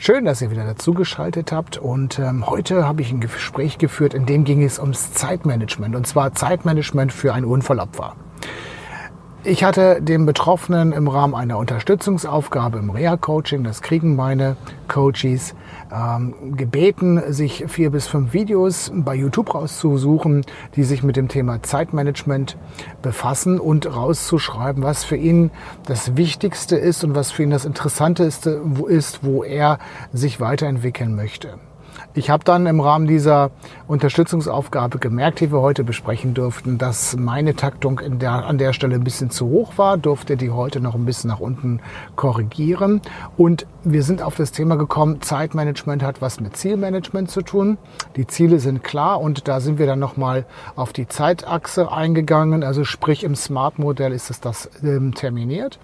Schön, dass ihr wieder dazugeschaltet habt. Und ähm, heute habe ich ein Gespräch geführt, in dem ging es ums Zeitmanagement. Und zwar Zeitmanagement für ein Unfallopfer. Ich hatte den Betroffenen im Rahmen einer Unterstützungsaufgabe im Reha-Coaching, das kriegen meine Coaches, ähm, gebeten, sich vier bis fünf Videos bei YouTube rauszusuchen, die sich mit dem Thema Zeitmanagement befassen und rauszuschreiben, was für ihn das Wichtigste ist und was für ihn das Interessanteste ist, wo er sich weiterentwickeln möchte. Ich habe dann im Rahmen dieser Unterstützungsaufgabe gemerkt, die wir heute besprechen durften, dass meine Taktung der, an der Stelle ein bisschen zu hoch war, durfte die heute noch ein bisschen nach unten korrigieren. Und wir sind auf das Thema gekommen, Zeitmanagement hat was mit Zielmanagement zu tun. Die Ziele sind klar und da sind wir dann nochmal auf die Zeitachse eingegangen. Also sprich im Smart-Modell ist es das ähm, terminiert.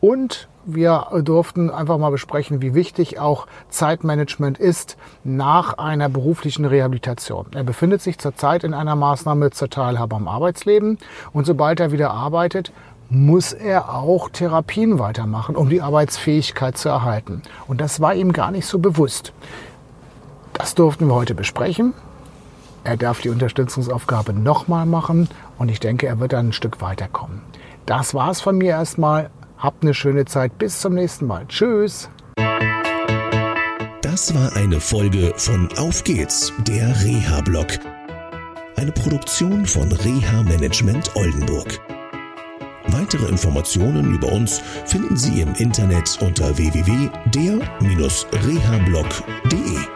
Und wir durften einfach mal besprechen, wie wichtig auch Zeitmanagement ist nach einer beruflichen Rehabilitation. Er befindet sich zurzeit in einer Maßnahme zur Teilhabe am Arbeitsleben und sobald er wieder arbeitet, muss er auch Therapien weitermachen, um die Arbeitsfähigkeit zu erhalten. Und das war ihm gar nicht so bewusst. Das durften wir heute besprechen. Er darf die Unterstützungsaufgabe nochmal machen und ich denke, er wird dann ein Stück weiterkommen. Das war's von mir erstmal. Habt eine schöne Zeit. Bis zum nächsten Mal. Tschüss. Das war eine Folge von Auf geht's, der Reha-Blog. Eine Produktion von Reha Management Oldenburg. Weitere Informationen über uns finden Sie im Internet unter www.der-rehablog.de.